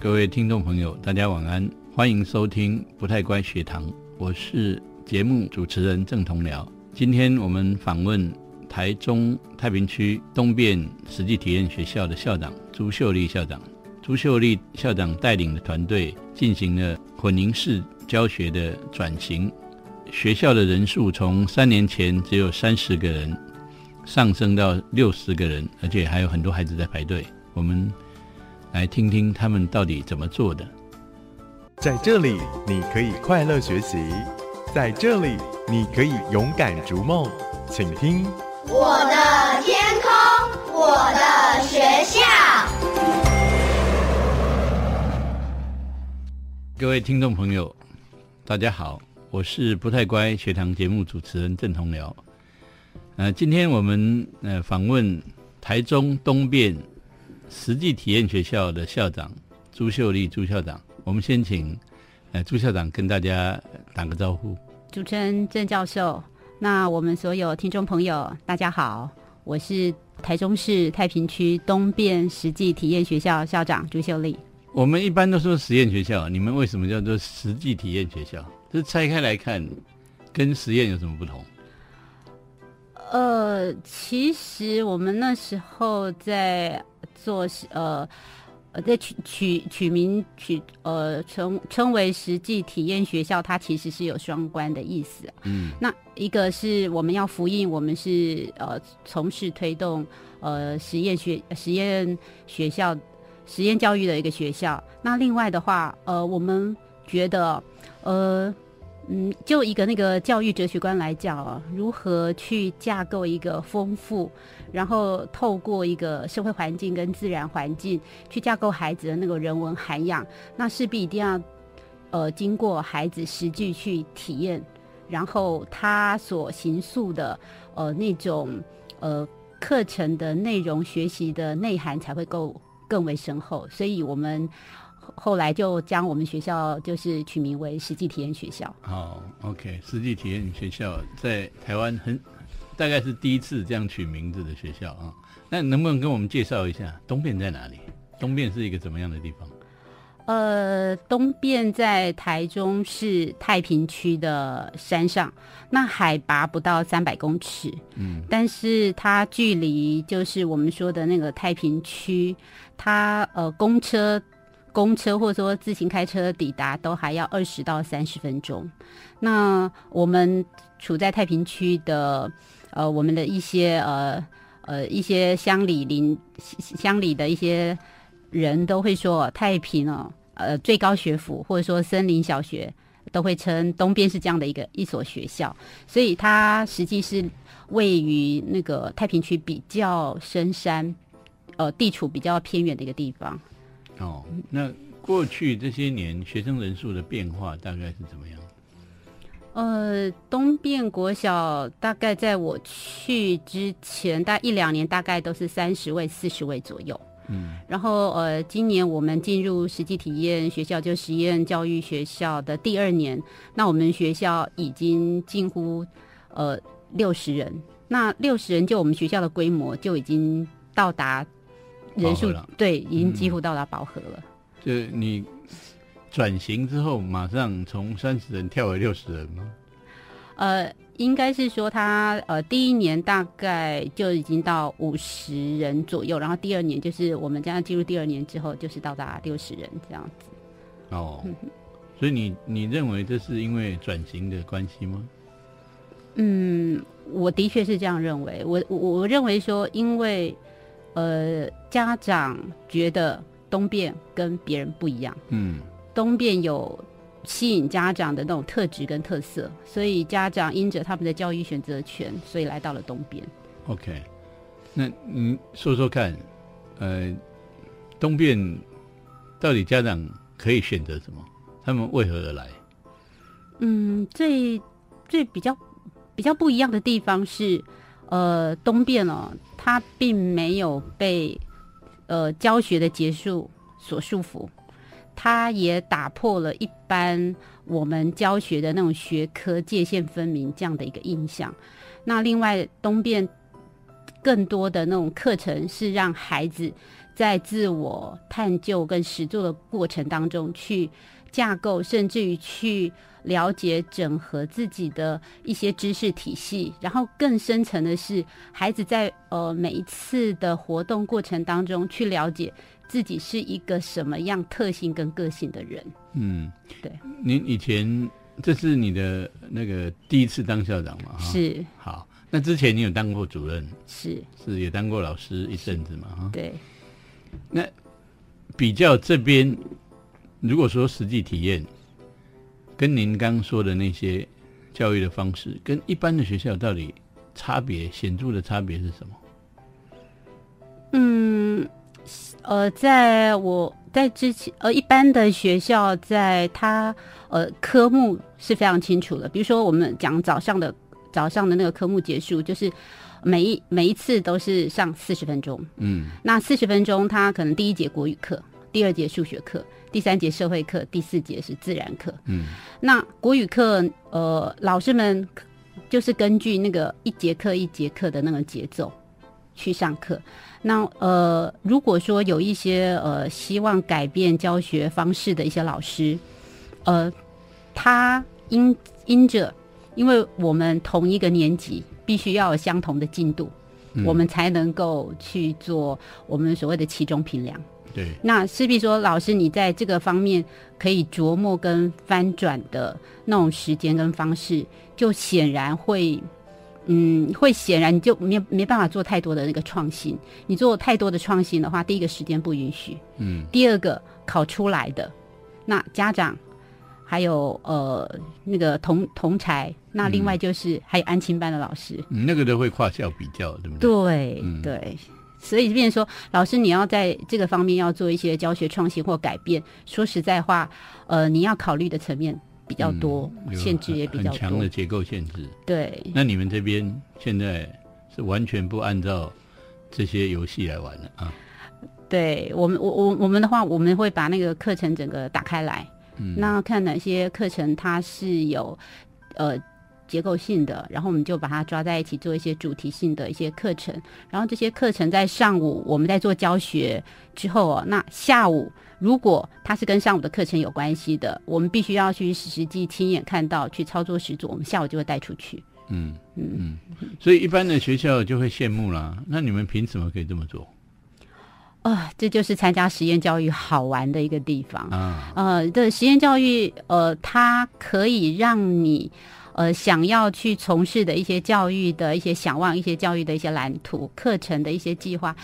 各位听众朋友，大家晚安，欢迎收听不太乖学堂，我是节目主持人郑同僚。今天我们访问台中太平区东便实际体验学校的校长朱秀丽校长。朱秀丽校长带领的团队进行了混凝式教学的转型，学校的人数从三年前只有三十个人，上升到六十个人，而且还有很多孩子在排队。我们来听听他们到底怎么做的。在这里，你可以快乐学习；在这里，你可以勇敢逐梦。请听我的天空，我的学校。各位听众朋友，大家好，我是不太乖学堂节目主持人郑同僚。呃，今天我们呃访问台中东便实际体验学校的校长朱秀丽朱校长。我们先请呃朱校长跟大家打个招呼。主持人郑教授，那我们所有听众朋友，大家好，我是台中市太平区东便实际体验学校校长朱秀丽。我们一般都说实验学校，你们为什么叫做实际体验学校？这拆开来看，跟实验有什么不同？呃，其实我们那时候在做呃呃，在取取取名取呃称称为实际体验学校，它其实是有双关的意思。嗯，那一个是我们要复印，我们是呃从事推动呃实验学实验学校。实验教育的一个学校。那另外的话，呃，我们觉得，呃，嗯，就一个那个教育哲学观来讲啊，如何去架构一个丰富，然后透过一个社会环境跟自然环境去架构孩子的那个人文涵养，那势必一定要，呃，经过孩子实际去体验，然后他所形塑的，呃，那种呃课程的内容、学习的内涵才会够。更为深厚，所以我们后来就将我们学校就是取名为实际体验学校。好，OK，实际体验学校在台湾很大概是第一次这样取名字的学校啊。那能不能跟我们介绍一下东边在哪里？东边是一个怎么样的地方？呃，东边在台中市太平区的山上，那海拔不到三百公尺，嗯，但是它距离就是我们说的那个太平区，它呃公车、公车或者说自行开车抵达都还要二十到三十分钟。那我们处在太平区的呃，我们的一些呃呃一些乡里邻乡里的一些人都会说太平哦。呃，最高学府或者说森林小学都会称东边是这样的一个一所学校，所以它实际是位于那个太平区比较深山，呃，地处比较偏远的一个地方。哦，那过去这些年学生人数的变化大概是怎么样？呃，东边国小大概在我去之前，大概一两年，大概都是三十位、四十位左右。嗯，然后呃，今年我们进入实际体验学校，就实验教育学校的第二年，那我们学校已经近乎呃六十人，那六十人就我们学校的规模就已经到达人数，对，已经几乎到达饱和了。就你转型之后，马上从三十人跳为六十人吗？呃。应该是说他呃第一年大概就已经到五十人左右，然后第二年就是我们将要进入第二年之后，就是到达六十人这样子。哦，所以你你认为这是因为转型的关系吗？嗯，我的确是这样认为。我我我认为说，因为呃家长觉得东边跟别人不一样，嗯，东边有。吸引家长的那种特质跟特色，所以家长因着他们的教育选择权，所以来到了东边。OK，那你说说看，呃，东边到底家长可以选择什么？他们为何而来？嗯，最最比较比较不一样的地方是，呃，东变哦，它并没有被呃教学的结束所束缚。它也打破了一般我们教学的那种学科界限分明这样的一个印象。那另外东变更多的那种课程，是让孩子在自我探究跟实作的过程当中去架构，甚至于去了解整合自己的一些知识体系，然后更深层的是，孩子在呃每一次的活动过程当中去了解自己是一个什么样特性跟个性的人。嗯，对。您以前这是你的那个第一次当校长嘛？哈，是好。那之前你有当过主任，是是也当过老师一阵子嘛？哈，对。那比较这边，如果说实际体验，跟您刚说的那些教育的方式，跟一般的学校到底差别显著的差别是什么？嗯，呃，在我在之前，呃，一般的学校在它呃科目是非常清楚的，比如说我们讲早上的早上的那个科目结束，就是每一每一次都是上四十分钟，嗯那四十分钟，它可能第一节国语课，第二节数学课，第三节社会课，第四节是自然课。嗯那国语课，呃，老师们就是根据那个一节课一节课的那个节奏去上课。那呃，如果说有一些呃希望改变教学方式的一些老师，呃，他因因着，因为我们同一个年级必须要有相同的进度，嗯我们才能够去做我们所谓的期中评量。对，那势必说，老师你在这个方面可以琢磨跟翻转的那种时间跟方式，就显然会，嗯，会显然你就没没办法做太多的那个创新。你做太多的创新的话，第一个时间不允许，嗯。第二个考出来的，那家长还有呃那个同同才，那另外就是还有安亲班的老师，嗯那个都会跨校比较，对不对？对、嗯。对，所以变成说，老师你要在这个方面要做一些教学创新或改变。说实在话，呃，你要考虑的层面比较多，嗯限制也比较多强的。结构限制。对，那你们这边现在是完全不按照这些游戏来玩了啊？对我们我我我们的话，我们会把那个课程整个打开来，嗯那看哪些课程它是有呃结构性的，然后我们就把它抓在一起做一些主题性的一些课程，然后这些课程在上午我们在做教学之后哦，那下午如果它是跟上午的课程有关系的，我们必须要去实际亲眼看到去操作实做，我们下午就会带出去。嗯嗯嗯，所以一般的学校就会羡慕啦。那你们凭什么可以这么做啊、这就是参加实验教育好玩的一个地方。啊？呃，的实验教育，呃，它可以让你呃想要去从事的一些教育的一些想望、一些教育的一些蓝图、课程的一些计划，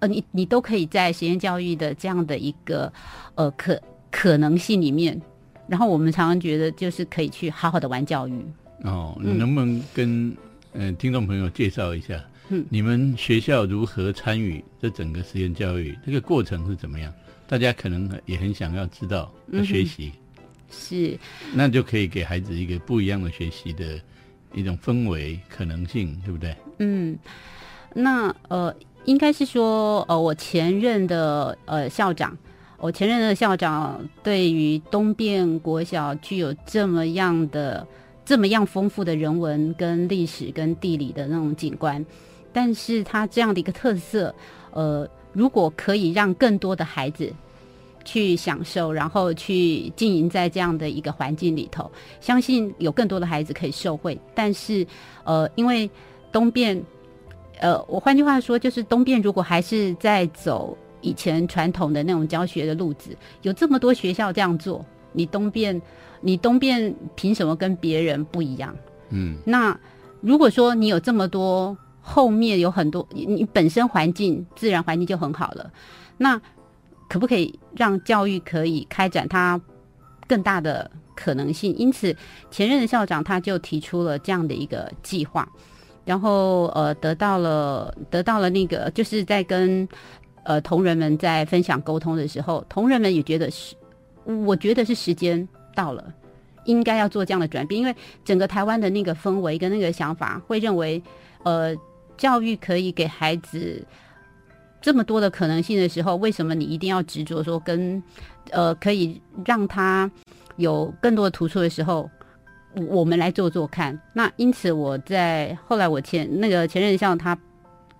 呃，你你都可以在实验教育的这样的一个呃可可能性里面。然后我们常常觉得，就是可以去好好的玩教育。哦，你能不能跟呃听众朋友介绍一下，嗯你们学校如何参与这整个实验教育？这个过程是怎么样？大家可能也很想要知道、学习，是，那就可以给孩子一个不一样的学习的一种氛围可能性，对不对？嗯，那呃，应该是说，呃，我前任的呃校长，我前任的校长对于东边国小具有这么样的、这么样丰富的人文跟历史跟地理的那种景观，但是他这样的一个特色，呃，如果可以让更多的孩子。去享受，然后去经营在这样的一个环境里头，相信有更多的孩子可以受惠。但是，呃，因为东边，呃，我换句话说，就是东边如果还是在走以前传统的那种教学的路子，有这么多学校这样做，你东边，你东边凭什么跟别人不一样？嗯那如果说你有这么多，后面有很多，你你本身环境自然环境就很好了，那可不可以让教育可以开展它更大的可能性？因此，前任的校长他就提出了这样的一个计划，然后呃，得到了得到了那个，就是在跟呃同仁们在分享沟通的时候，同仁们也觉得是，我觉得是时间到了。应该要做这样的转变，因为整个台湾的那个氛围跟那个想法，会认为，呃，教育可以给孩子这么多的可能性的时候，为什么你一定要执着说跟，呃，可以让他有更多的突出的时候，我我们来做做看。那因此我在后来我前那个前任校他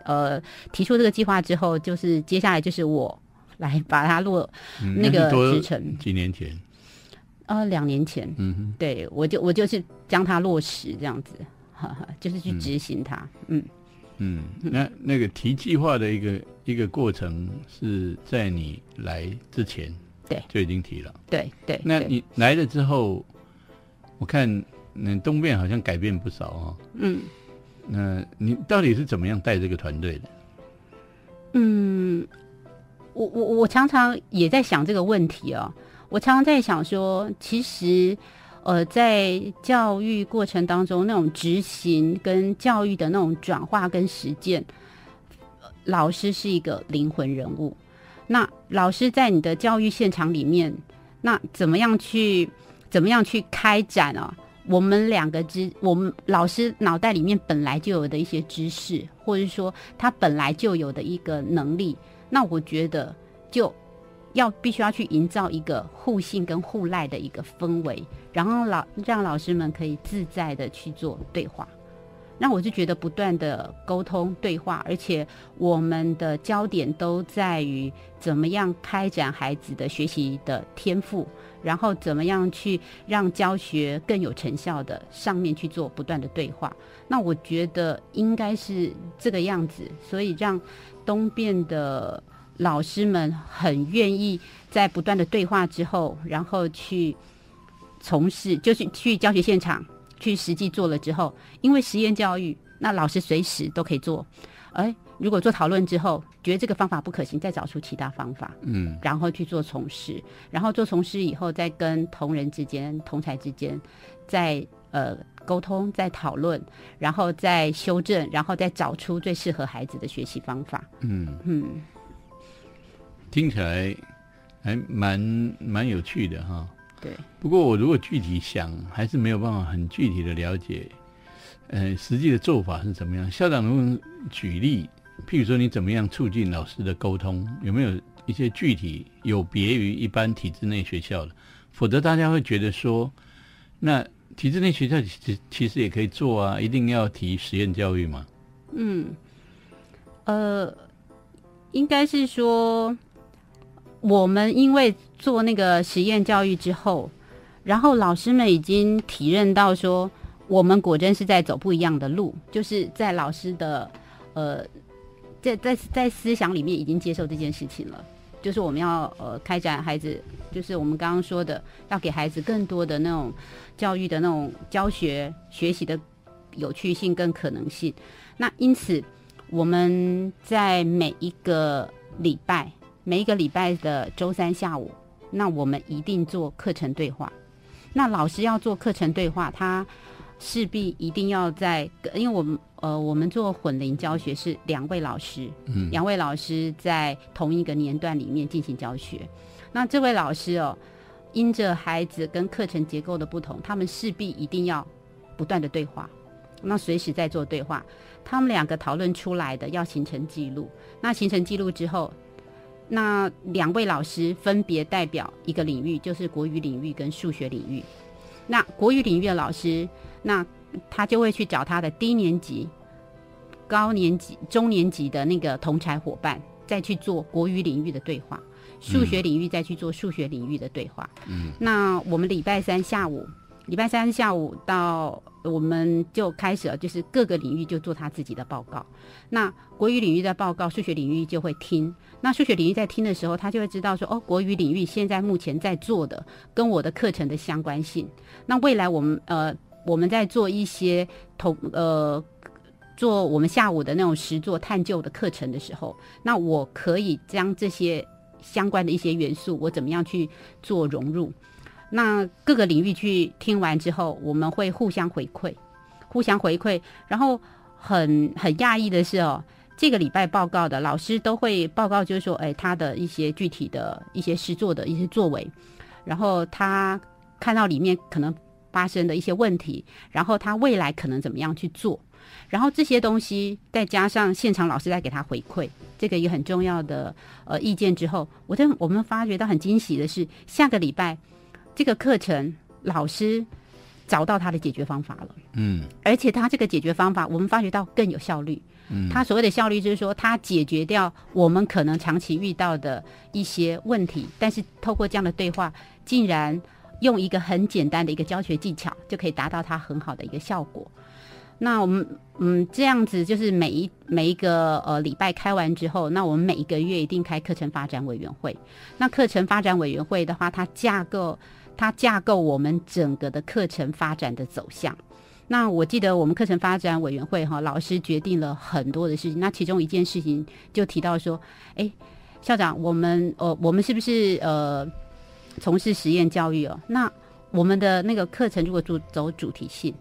呃提出这个计划之后，就是接下来就是我来把它落嗯那个是多职程。几年前，呃两年前，嗯哼，对我就我就是将它落实这样子，哈哈，就是去执行它，嗯嗯，那那个提计划的一个一个过程是在你来之前，对就已经提了。对对，那你来了之后，我看嗯东边好像改变不少哦。嗯那你到底是怎么样带这个团队的？嗯，我我我常常也在想这个问题哦。我常常在想说，其实呃，在教育过程当中，那种执行跟教育的那种转化跟实践，老师是一个灵魂人物。那老师在你的教育现场里面，那怎么样去怎么样去开展啊？我们两个知，我们老师脑袋里面本来就有的一些知识，或者说他本来就有的一个能力，那我觉得就要必须要去营造一个互信跟互赖的一个氛围，然后老让老师们可以自在的去做对话。那我就觉得不断的沟通对话，而且我们的焦点都在于怎么样开展孩子的学习的天赋，然后怎么样去让教学更有成效的上面去做不断的对话。那我觉得应该是这个样子，所以让东边的老师们很愿意在不断的对话之后，然后去从事，就是去教学现场去实际做了之后，因为实验教育，那老师随时都可以做。哎，如果做讨论之后，觉得这个方法不可行，再找出其他方法。嗯然后去做从事，然后做从事以后，再跟同仁之间、同才之间，再呃沟通、再讨论，然后再修正，然后再找出最适合孩子的学习方法。嗯，嗯，听起来还蛮蛮有趣的哈。对，不过我如果具体想，还是没有办法很具体的了解，呃，实际的做法是怎么样。校长能不能举例？譬如说，你怎么样促进老师的沟通？有没有一些具体有别于一般体制内学校的？否则大家会觉得说，那体制内学校其其实也可以做啊，一定要提实验教育嘛？嗯，呃，应该是说，我们因为做那个实验教育之后，然后老师们已经体认到说，我们果真是在走不一样的路，就是在老师的呃，在在在思想里面已经接受这件事情了。就是我们要呃开展孩子，就是我们刚刚说的，要给孩子更多的那种教育的那种教学学习的有趣性跟可能性。那因此，我们在每一个礼拜，每一个礼拜的周三下午，那我们一定做课程对话。那老师要做课程对话，他势必一定要在，因为我们呃，我们做混龄教学是两位老师，嗯两位老师在同一个年段里面进行教学。那这位老师哦，因着孩子跟课程结构的不同，他们势必一定要不断的对话，那随时在做对话。他们两个讨论出来的要形成记录，那形成记录之后，那两位老师分别代表一个领域，就是国语领域跟数学领域。那国语领域的老师，那他就会去找他的低年级、高年级、中年级的那个同才伙伴，再去做国语领域的对话；数学领域再去做数学领域的对话。嗯，那我们礼拜三下午，礼拜三下午到我们就开始了，就是各个领域就做他自己的报告。那国语领域的报告，数学领域就会听。那数学领域在听的时候，他就会知道说，哦，国语领域现在目前在做的跟我的课程的相关性。那未来我们呃我们在做一些同呃做我们下午的那种实作探究的课程的时候，那我可以将这些相关的一些元素，我怎么样去做融入？那各个领域去听完之后，我们会互相回馈，互相回馈。然后很很讶异的是哦，这个礼拜报告的老师都会报告，就是说，哎，他的一些具体的一些实作的一些作为，然后他看到里面可能发生的一些问题，然后他未来可能怎么样去做。然后这些东西再加上现场老师再给他回馈，这个也很重要的呃意见之后，我真我们发觉到很惊喜的是，下个礼拜这个课程老师找到他的解决方法了。嗯而且他这个解决方法，我们发觉到更有效率。嗯，他所谓的效率，就是说他解决掉我们可能长期遇到的一些问题，但是透过这样的对话，竟然用一个很简单的一个教学技巧，就可以达到他很好的一个效果。那我们嗯这样子就是每一每一个呃礼拜开完之后，那我们每一个月一定开课程发展委员会。那课程发展委员会的话，它架构它架构我们整个的课程发展的走向。那我记得我们课程发展委员会哈，老师决定了很多的事情。那其中一件事情就提到说，哎，校长，我们呃，我们是不是呃从事实验教育哦？那我们的那个课程如果主走主题性，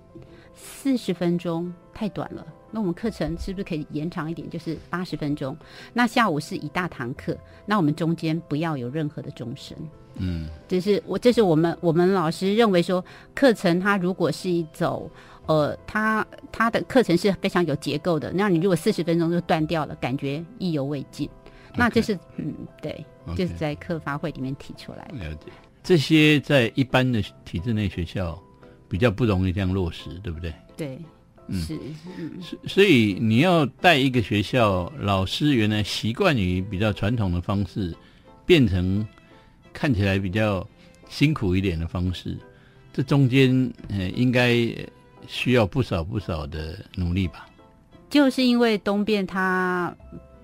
四十分钟太短了。那我们课程是不是可以延长一点，就是八十分钟？那下午是一大堂课，那我们中间不要有任何的钟声。嗯这是我，这是我们我们老师认为说，课程它如果是一走，呃，它它的课程是非常有结构的。那你如果四十分钟就断掉了，感觉意犹未尽。那这是嗯，对就是在课发会里面提出来的。了解。这些在一般的体制内学校比较不容易这样落实，对不对？对，嗯是，嗯，所所以你要带一个学校，老师原来习惯于比较传统的方式，变成看起来比较辛苦一点的方式，这中间呃应该需要不少不少的努力吧？就是因为东变它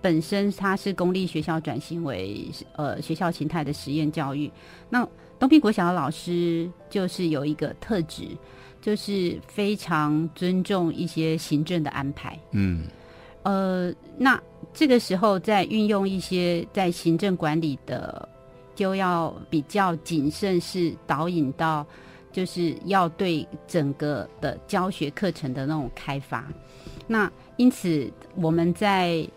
本身它是公立学校转型为呃学校形态的实验教育，那东平国小的老师就是有一个特质，就是非常尊重一些行政的安排。嗯呃，那这个时候在运用一些在行政管理的，就要比较谨慎，是导引到就是要对整个的教学课程的那种开发。那因此我们在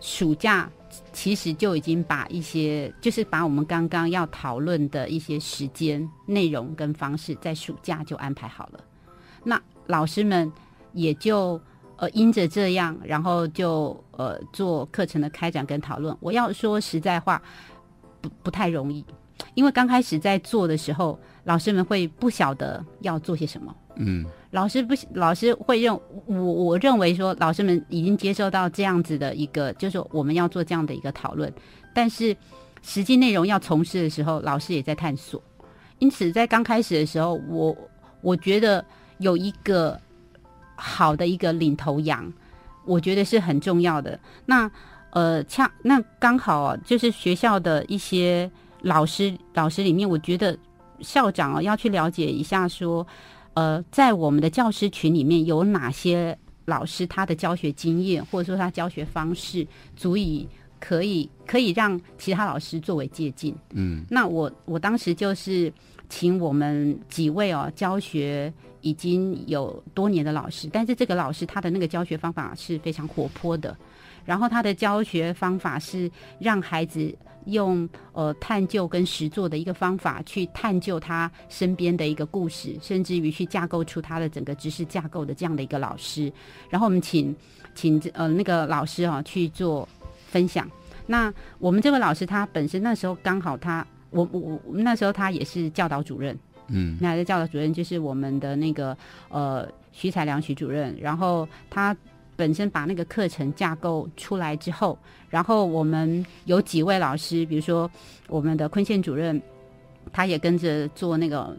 暑假其实就已经把一些，就是把我们刚刚要讨论的一些时间、内容跟方式，在暑假就安排好了。那老师们也就呃因着这样，然后就呃做课程的开展跟讨论。我要说实在话，不不太容易，因为刚开始在做的时候，老师们会不晓得要做些什么。嗯老师不，老师会认我，我认为说，老师们已经接受到这样子的一个，就是说我们要做这样的一个讨论，但是实际内容要从事的时候，老师也在探索。因此，在刚开始的时候，我我觉得有一个好的一个领头羊，我觉得是很重要的。那呃，恰那刚好啊，就是学校的一些老师，老师里面，我觉得校长啊要去了解一下说。呃，在我们的教师群里面有哪些老师他的教学经验或者说他教学方式足以可以可以让其他老师作为借鉴？嗯那我我当时就是请我们几位哦教学已经有多年的老师，但是这个老师他的那个教学方法是非常活泼的，然后他的教学方法是让孩子。用呃探究跟实作的一个方法去探究他身边的一个故事，甚至于去架构出他的整个知识架构的这样的一个老师。然后我们请请呃那个老师啊去做分享。那我们这位老师他本身那时候刚好他我我我那时候他也是教导主任，嗯那这教导主任就是我们的那个呃徐彩良徐主任，然后他。本身把那个课程架构出来之后，然后我们有几位老师，比如说我们的昆宪主任，他也跟着做那个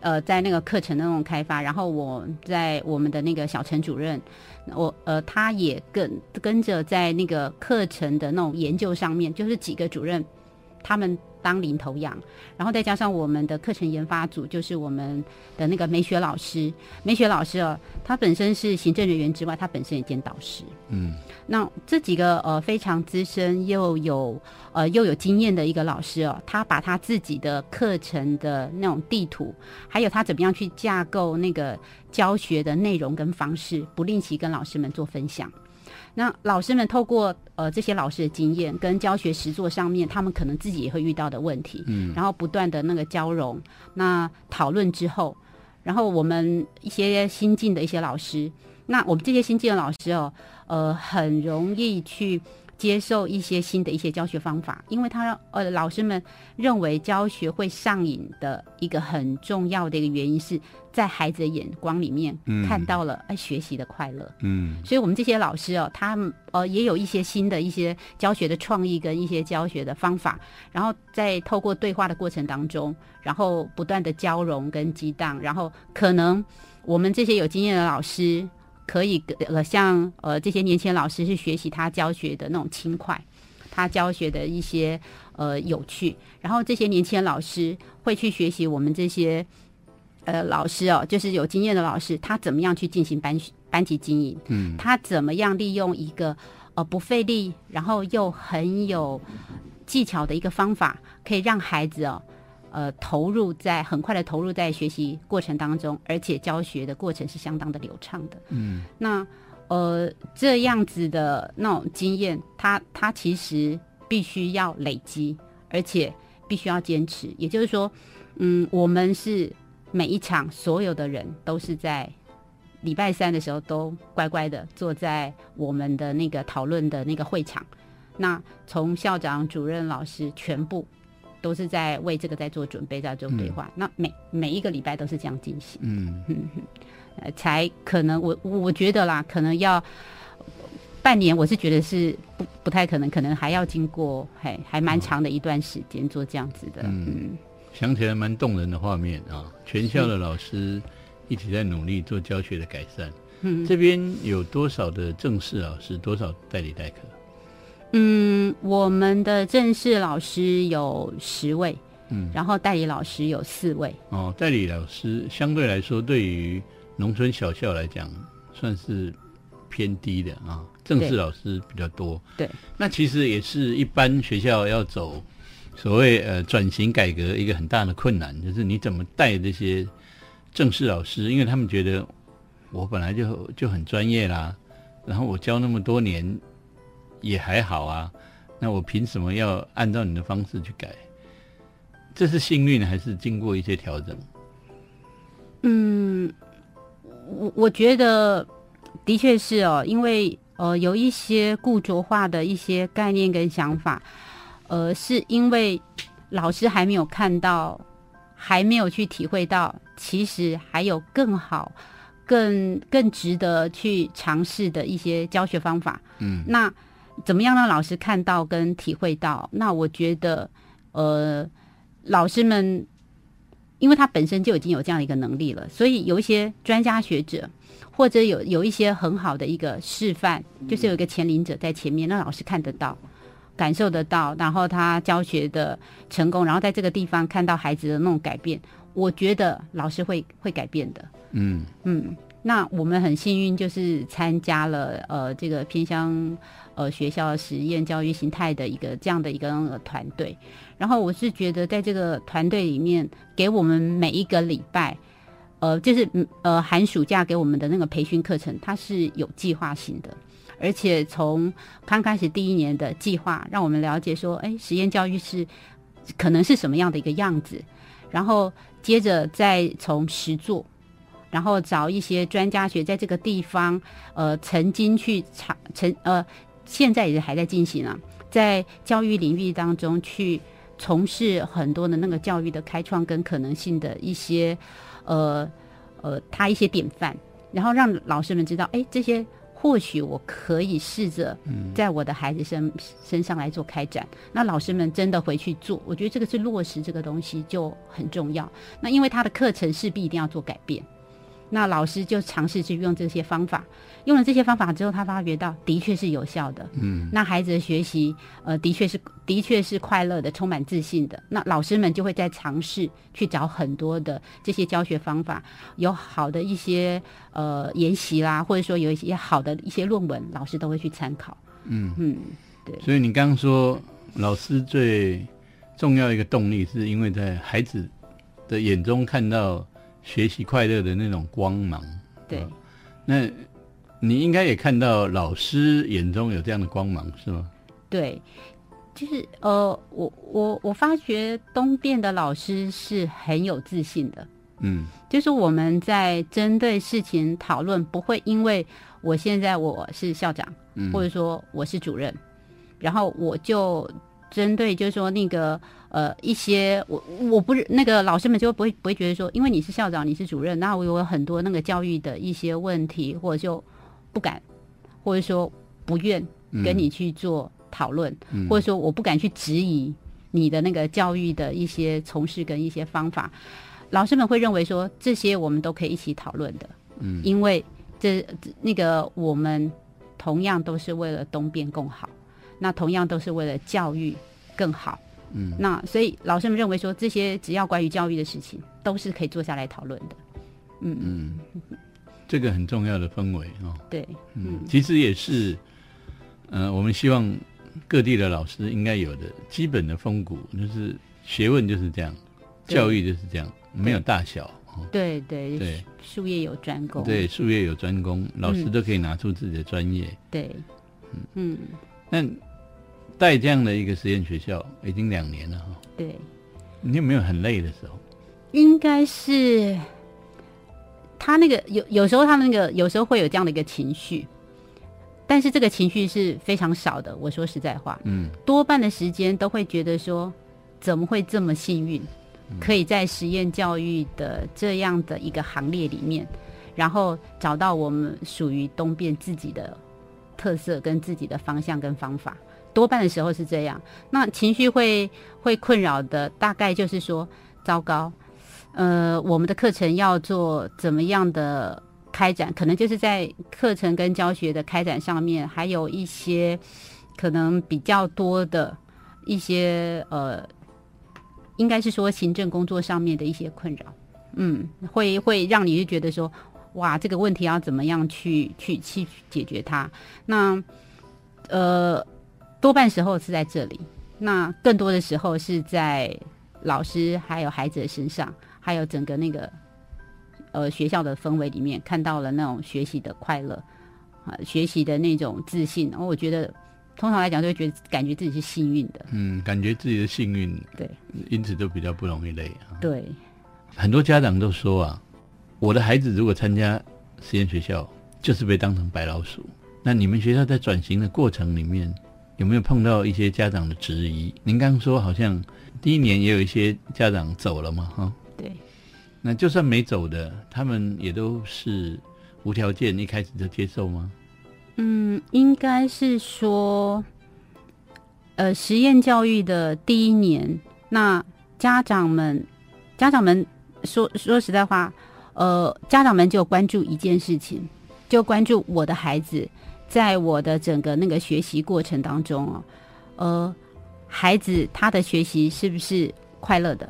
呃，在那个课程的那种开发。然后我在我们的那个小陈主任，我呃，他也跟跟着在那个课程的那种研究上面，就是几个主任他们当领头羊，然后再加上我们的课程研发组，就是我们的那个美雪老师，美雪老师哦，他本身是行政人员之外，他本身也兼导师。嗯那这几个呃非常资深又有呃又有经验的一个老师哦，他把他自己的课程的那种地图，还有他怎么样去架构那个教学的内容跟方式，不吝惜跟老师们做分享。那老师们透过呃这些老师的经验跟教学实作上面，他们可能自己也会遇到的问题，嗯。然后不断的那个交融，那讨论之后，然后我们一些新进的一些老师，那我们这些新进的老师哦，呃，很容易去接受一些新的一些教学方法，因为他让呃老师们认为教学会上瘾的一个很重要的一个原因是在孩子的眼光里面嗯看到了哎学习的快乐。嗯所以，我们这些老师哦，他们呃也有一些新的一些教学的创意跟一些教学的方法，然后在透过对话的过程当中，然后不断的交融跟激荡，然后可能我们这些有经验的老师可以呃像呃这些年轻老师去学习他教学的那种轻快，他教学的一些呃有趣，然后这些年轻老师会去学习我们这些。呃，老师哦，就是有经验的老师，他怎么样去进行班班级经营？嗯他怎么样利用一个呃不费力，然后又很有技巧的一个方法，可以让孩子哦呃投入在很快的投入在学习过程当中，而且教学的过程是相当的流畅的。嗯那呃这样子的那种经验，他他其实必须要累积，而且必须要坚持。也就是说，嗯，我们是每一场所有的人都是在礼拜三的时候都乖乖的坐在我们的那个讨论的那个会场。那从校长、主任、老师全部都是在为这个在做准备，在做对话。那每每一个礼拜都是这样进行。嗯呃，才可能我我我觉得啦，可能要半年，我是觉得是不不太可能，可能还要经过还还蛮长的一段时间做这样子的，嗯嗯想起来蛮动人的画面啊！全校的老师一起在努力做教学的改善。嗯这边有多少的正式老师，多少代理代课？嗯，我们的正式老师有十位，嗯，然后代理老师有四位，哦，代理老师相对来说，对于农村小校来讲，算是偏低的啊。正式老师比较多。对，那其实也是一般学校要走所谓呃转型改革一个很大的困难，就是你怎么带这些正式老师，因为他们觉得我本来就就很专业啦，然后我教那么多年也还好啊，那我凭什么要按照你的方式去改？这是幸运还是经过一些调整？嗯，我我觉得的确是哦，因为呃有一些固着化的一些概念跟想法，呃，是因为老师还没有看到，还没有去体会到，其实还有更好、更更值得去尝试的一些教学方法。嗯那怎么样让老师看到跟体会到？那我觉得，呃，老师们，因为他本身就已经有这样的一个能力了，所以有一些专家学者，或者有有一些很好的一个示范，就是有一个前领者在前面，让老师看得到。感受得到，然后他教学的成功，然后在这个地方看到孩子的那种改变，我觉得老师会会改变的。嗯嗯，那我们很幸运，就是参加了呃这个偏乡呃学校实验教育形态的一个这样的一个团队。然后我是觉得，在这个团队里面，给我们每一个礼拜，呃，就是呃寒暑假给我们的那个培训课程，它是有计划性的。而且从刚开始第一年的计划，让我们了解说，哎，实验教育是可能是什么样的一个样子，然后接着再从实做，然后找一些专家学在这个地方，呃，曾经去尝曾呃，现在也还在进行啊，在教育领域当中去从事很多的那个教育的开创跟可能性的一些呃呃，他一些典范，然后让老师们知道，哎，这些。或许我可以试着在我的孩子身身上来做开展。那老师们真的回去做，我觉得这个是落实这个东西就很重要。那因为他的课程势必一定要做改变，那老师就尝试去用这些方法，用了这些方法之后，他发觉到的确是有效的。嗯，那孩子的学习，呃，的确是的确是快乐的，充满自信的。那老师们就会在尝试去找很多的这些教学方法，有好的一些呃研习啦，或者说有一些好的一些论文，老师都会去参考。嗯嗯，对所以你刚刚说，老师最重要一个动力，是因为在孩子的眼中看到学习快乐的那种光芒。对。啊那你应该也看到老师眼中有这样的光芒，是吗？对，就是呃，我我我发觉东电的老师是很有自信的。嗯就是我们在针对事情讨论，不会因为我现在我是校长，嗯，或者说我是主任，然后我就针对就是说那个呃一些我我不是那个老师们就不会不会觉得说，因为你是校长你是主任，那我有很多那个教育的一些问题，或者就不敢，或者说不愿跟你去做讨论，嗯。或者说我不敢去质疑你的那个教育的一些从事跟一些方法，老师们会认为说这些我们都可以一起讨论的，嗯。因为这这那个我们同样都是为了东边更好，那同样都是为了教育更好，嗯，那所以老师们认为说这些只要关于教育的事情都是可以坐下来讨论的，嗯。嗯，这个很重要的氛围哦。对，嗯，其实也是，呃，我们希望各地的老师应该有的基本的风骨，就是学问就是这样，教育就是这样，没有大小。哦。对对对。术业有专攻，对，术业有专攻，老师嗯。都可以拿出自己的专业。对，嗯。嗯。那带这样的一个实验学校已经两年了哈，对，你有没有很累的时候？应该是他那个有有时候他那个有时候会有这样的一个情绪，但是这个情绪是非常少的。我说实在话，嗯多半的时间都会觉得说，怎么会这么幸运，可以在实验教育的这样的一个行列里面，然后找到我们属于东边自己的特色跟自己的方向跟方法。多半的时候是这样，那情绪会会困扰的，大概就是说，糟糕，呃，我们的课程要做怎么样的开展，可能就是在课程跟教学的开展上面，还有一些可能比较多的一些呃，应该是说行政工作上面的一些困扰，嗯，会会让你就觉得说，哇，这个问题要怎么样去去去解决它？那呃，多半时候是在这里，那更多的时候是在老师还有孩子的身上，还有整个那个呃学校的氛围里面，看到了那种学习的快乐啊、学习的那种自信。然后我觉得，通常来讲，就会觉得感觉自己是幸运的。嗯，感觉自己的幸运，对因此都比较不容易累啊。对，很多家长都说啊，我的孩子如果参加实验学校，就是被当成白老鼠。那你们学校在转型的过程里面，有没有碰到一些家长的质疑？您刚刚说好像第一年也有一些家长走了嘛，哈，对，那就算没走的，他们也都是无条件一开始就接受吗？嗯，应该是说，呃，实验教育的第一年，那家长们，家长们说说实在话，呃，家长们就关注一件事情，就关注我的孩子在我的整个那个学习过程当中哦，呃，孩子他的学习是不是快乐的？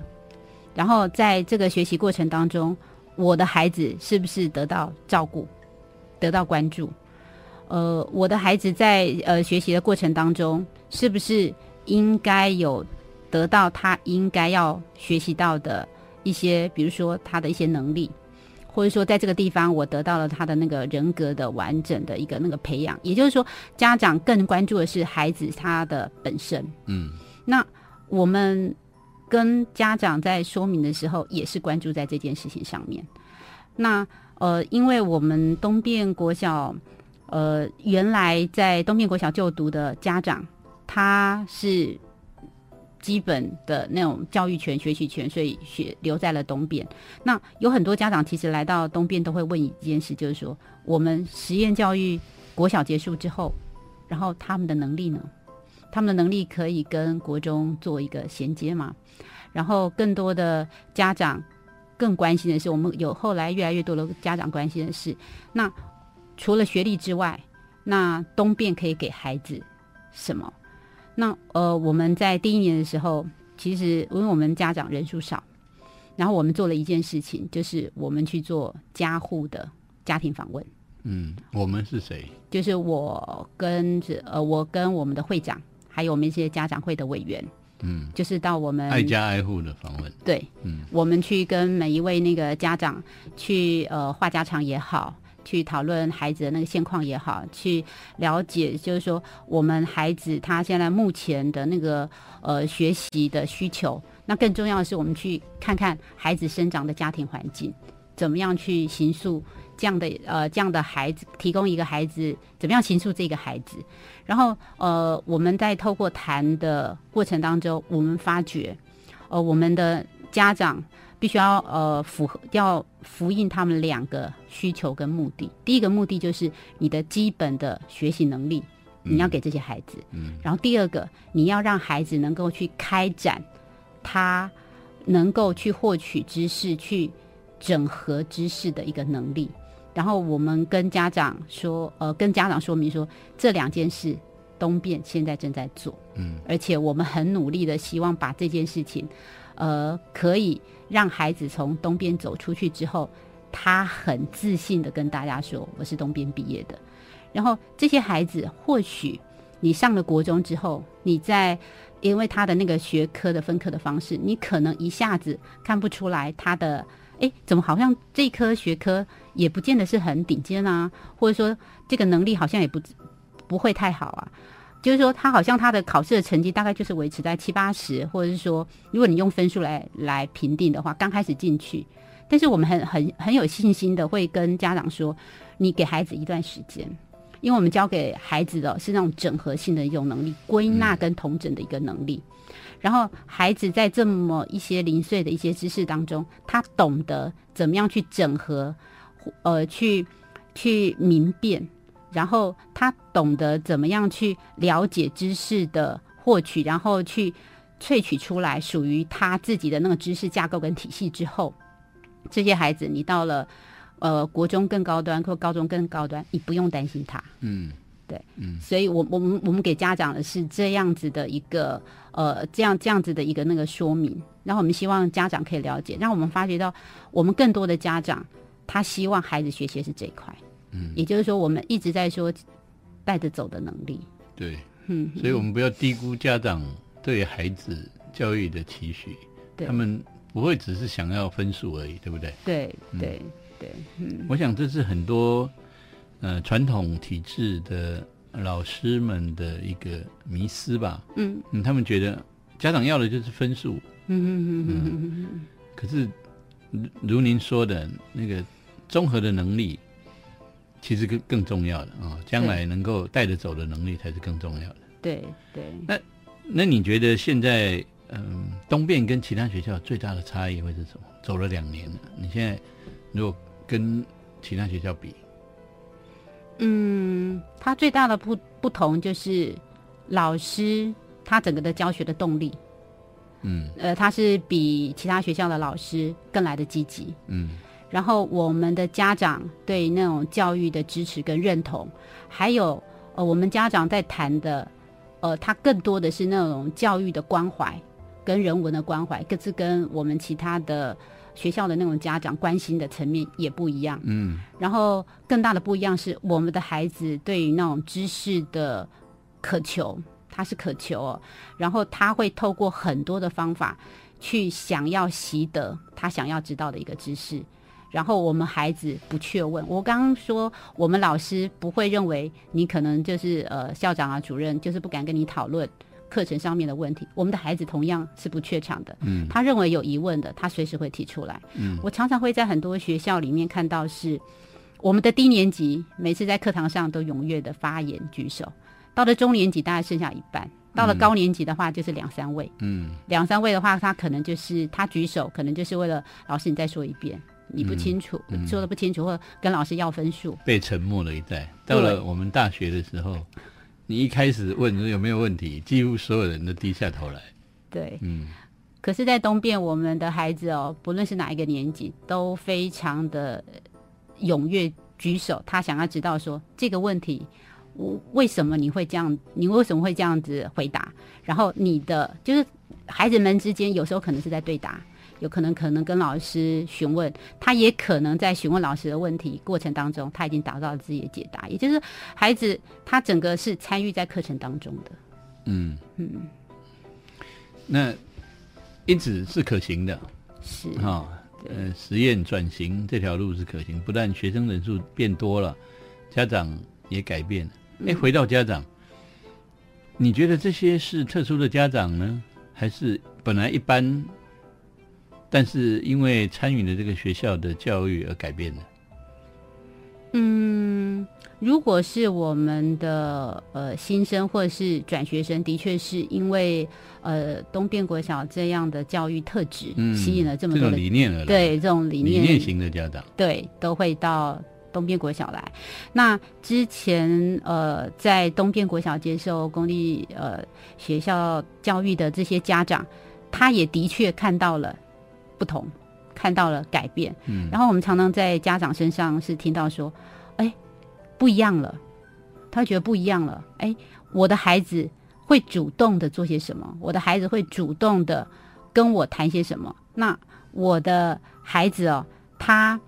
然后在这个学习过程当中，我的孩子是不是得到照顾、得到关注？呃，我的孩子在呃学习的过程当中，是不是应该有得到他应该要学习到的一些，比如说他的一些能力，或者说在这个地方我得到了他的那个人格的完整的一个那个培养。也就是说，家长更关注的是孩子他的本身。嗯那我们跟家长在说明的时候，也是关注在这件事情上面。那呃，因为我们东边国小，呃，原来在东边国小就读的家长，他是基本的那种教育权、学习权，所以学留在了东边。那有很多家长其实来到东边都会问一件事，就是说，我们实验教育国小结束之后，然后他们的能力呢？他们的能力可以跟国中做一个衔接嘛？然后更多的家长更关心的是，我们有后来越来越多的家长关心的是，那除了学历之外，那东边可以给孩子什么？那呃，我们在第一年的时候，其实因为我们家长人数少，然后我们做了一件事情，就是我们去做家户的家庭访问。嗯，我们是谁？就是我跟着呃，我跟我们的会长，还有我们一些家长会的委员，嗯，就是到我们挨家挨户的访问。对，嗯我们去跟每一位那个家长去呃话家常也好，去讨论孩子的那个现况也好，去了解就是说我们孩子他现在目前的那个呃学习的需求。那更重要的是，我们去看看孩子生长的家庭环境，怎么样去形塑这样的呃这样的孩子，提供一个孩子怎么样形塑这个孩子。然后呃，我们在透过谈的过程当中，我们发觉，呃，我们的家长必须要呃符合要符应他们两个需求跟目的。第一个目的就是你的基本的学习能力，你要给这些孩子。嗯然后第二个，你要让孩子能够去开展他能够去获取知识、去整合知识的一个能力。然后我们跟家长说，呃，跟家长说明说，这两件事东变现在正在做，嗯，而且我们很努力的希望把这件事情，呃，可以让孩子从东边走出去之后，他很自信的跟大家说，我是东边毕业的。然后这些孩子或许你上了国中之后，你在因为他的那个学科的分科的方式，你可能一下子看不出来他的，诶，怎么好像这科学科也不见得是很顶尖啊，或者说这个能力好像也不不会太好啊。就是说，他好像他的考试的成绩大概就是维持在七八十，或者是说，如果你用分数来来评定的话，刚开始进去，但是我们很很很有信心的会跟家长说，你给孩子一段时间，因为我们教给孩子的是那种整合性的一种能力，归纳跟统整的一个能力。然后孩子在这么一些零碎的一些知识当中，他懂得怎么样去整合，呃，去去明辨，然后他懂得怎么样去了解知识的获取，然后去萃取出来属于他自己的那个知识架构跟体系之后，这些孩子你到了呃国中更高端或高中更高端，你不用担心他。嗯，对，嗯，所以我我们我们给家长的是这样子的一个呃这样这样子的一个那个说明，然后我们希望家长可以了解，让我们发觉到我们更多的家长他希望孩子学习的是这一块，嗯，也就是说我们一直在说带着走的能力，对，嗯，所以我们不要低估家长对孩子教育的期许，对。他们不会只是想要分数而已，对不对？对对对，嗯。我想这是很多呃传统体制的老师们的一个迷思吧。嗯。嗯，他们觉得家长要的就是分数，嗯嗯。嗯嗯嗯。可是如如您说的那个综合的能力，其实更更重要的啊、将来能够带着走的能力才是更重要的。对对，那那你觉得现在嗯东变跟其他学校最大的差异会是什么？走了两年了，你现在如果跟其他学校比，嗯，它最大的不不同就是老师他整个的教学的动力。嗯呃，他是比其他学校的老师更来的积极。嗯然后我们的家长对那种教育的支持跟认同，还有呃，我们家长在谈的，呃，他更多的是那种教育的关怀跟人文的关怀，各自跟我们其他的学校的那种家长关心的层面也不一样。嗯然后更大的不一样是，我们的孩子对于那种知识的渴求，他是渴求哦，然后他会透过很多的方法去想要习得他想要知道的一个知识。然后我们孩子不确问，我刚刚说我们老师不会认为你可能就是呃校长啊主任就是不敢跟你讨论课程上面的问题，我们的孩子同样是不怯场的，嗯他认为有疑问的，他随时会提出来。嗯我常常会在很多学校里面看到是我们的低年级每次在课堂上都踊跃的发言举手，到了中年级大概剩下一半，到了高年级的话就是两三位，嗯两三位的话他可能就是他举手，可能就是为了老师你再说一遍。你不清楚，嗯说的不清楚，或跟老师要分数，被沉默了一代。到了我们大学的时候，你一开始问有没有问题，几乎所有人都低下头来。对。嗯可是，在东边，我们的孩子哦，不论是哪一个年级，都非常的踊跃举手，他想要知道说这个问题，我为什么你会这样？你为什么会这样子回答？然后你的就是孩子们之间，有时候可能是在对答，有可能可能跟老师询问，他也可能在询问老师的问题过程当中，他已经达到了自己的解答，也就是孩子他整个是参与在课程当中的。嗯嗯，那因此是可行的是哈。呃，实验转型这条路是可行，不但学生人数变多了，家长也改变了。哎，回到家长，你觉得这些是特殊的家长呢，还是本来一般但是因为参与了这个学校的教育而改变的。嗯，如果是我们的呃新生或者是转学生，的确是因为呃东边国小这样的教育特质，嗯，吸引了这么这种多的理念而来，对这种理念理念型的家长，对，都会到东边国小来。那之前呃，在东边国小接受公立呃学校教育的这些家长，他也的确看到了不同，看到了改变。嗯，然后我们常常在家长身上是听到说，哎，不一样了，他觉得不一样了。哎，我的孩子会主动的做些什么？我的孩子会主动的跟我谈些什么？那我的孩子哦，他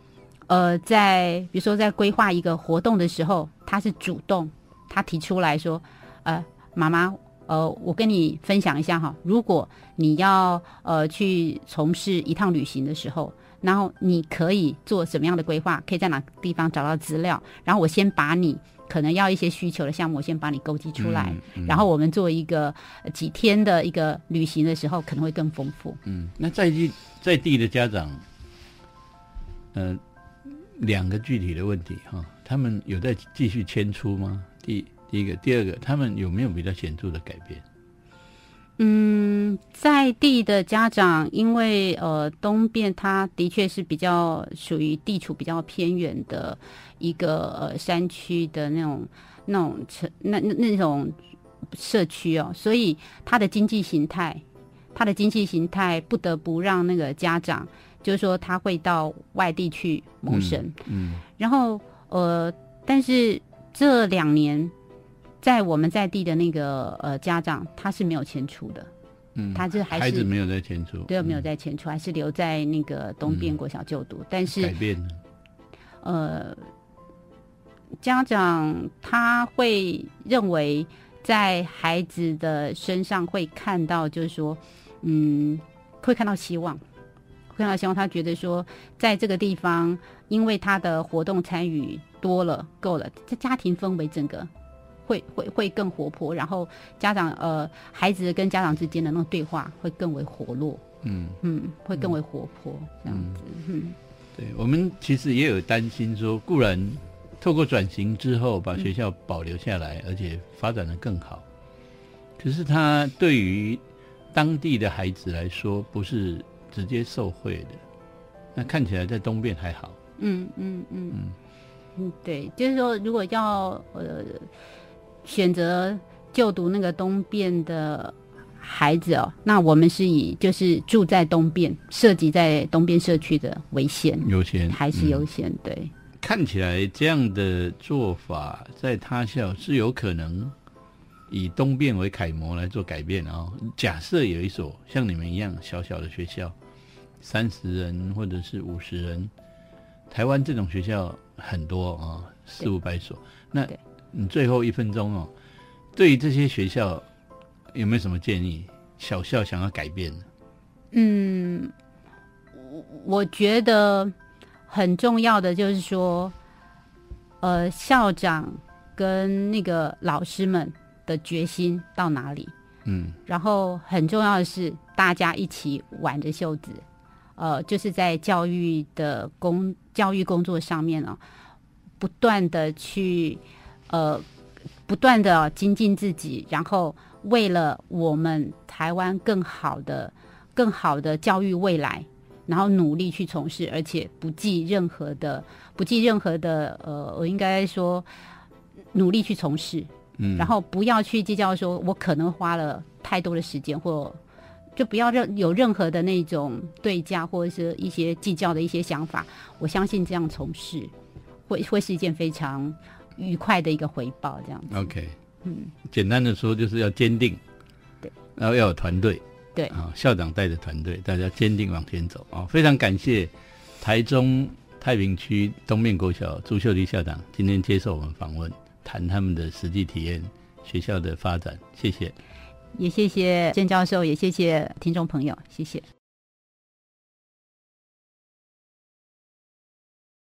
呃，在比如说在规划一个活动的时候，他是主动，他提出来说，呃，妈妈。呃，我跟你分享一下哈，如果你要呃去从事一趟旅行的时候，然后你可以做什么样的规划？可以在哪个地方找到资料？然后我先把你可能要一些需求的项目，我先把你勾稽出来，嗯嗯然后我们做一个呃几天的一个旅行的时候，可能会更丰富。嗯，那在地在地的家长，呃，两个具体的问题哈，他们有在继续迁出吗？第第一个，第二个，他们有没有比较显著的改变？嗯，在地的家长，因为呃东边它的确是比较属于地处比较偏远的一个呃山区的那种那种城那那那种社区哦，所以它的经济形态，它的经济形态不得不让那个家长，就是说他会到外地去谋生，嗯然后呃，但是这两年，在我们在地的那个呃家长，他是没有迁出的，嗯，他这还是孩子没有在迁出，对没有嗯在迁出，还是留在那个东边国小就读。但是改变了，呃，家长他会认为在孩子的身上会看到，就是说，嗯，会看到希望，会看到希望。他觉得说，在这个地方，因为他的活动参与多了，够了，这家庭氛围整个。会会会更活泼，然后家长呃孩子跟家长之间的那种对话会更为活络，嗯。嗯，会更为活泼这样子，嗯对我们其实也有担心说，固然透过转型之后把学校保留下来，而且发展的更好，可是它对于当地的孩子来说，不是直接受惠的。那看起来在东边还好，嗯嗯嗯嗯，对，就是说，如果要呃选择就读那个东边的孩子哦，那我们是以就是住在东边、涉及在东边社区的为先，优先还是嗯优先？对，看起来这样的做法在他校是有可能以东边为楷模来做改变啊、假设有一所像你们一样小小的学校，三十人或者是五十人，台湾这种学校很多啊、四五百所。那对你最后一分钟哦，对于这些学校有没有什么建议？小校想要改变的？嗯，我我觉得很重要的就是说，呃，校长跟那个老师们的决心到哪里？嗯然后很重要的是，大家一起挽着袖子，呃，就是在教育的工教育工作上面哦，不断的去呃，不断的精进自己，然后为了我们台湾更好的、更好的教育未来，然后努力去从事，而且不计任何的、不计任何的呃，我应该说努力去从事。嗯，然后不要去计较说我可能花了太多的时间，或就不要任有任何的那种对价或者是一些计较的一些想法。我相信这样从事会会是一件非常愉快的一个回报，这样子。OK，嗯，简单的说就是要坚定，对，然后要有团队，对啊，校长带着团队，大家坚定往前走啊！非常感谢台中太平区东面国小朱秀丽校长今天接受我们访问，谈他们的实际体验、学校的发展，谢谢。也谢谢郑教授，也谢谢听众朋友，谢谢。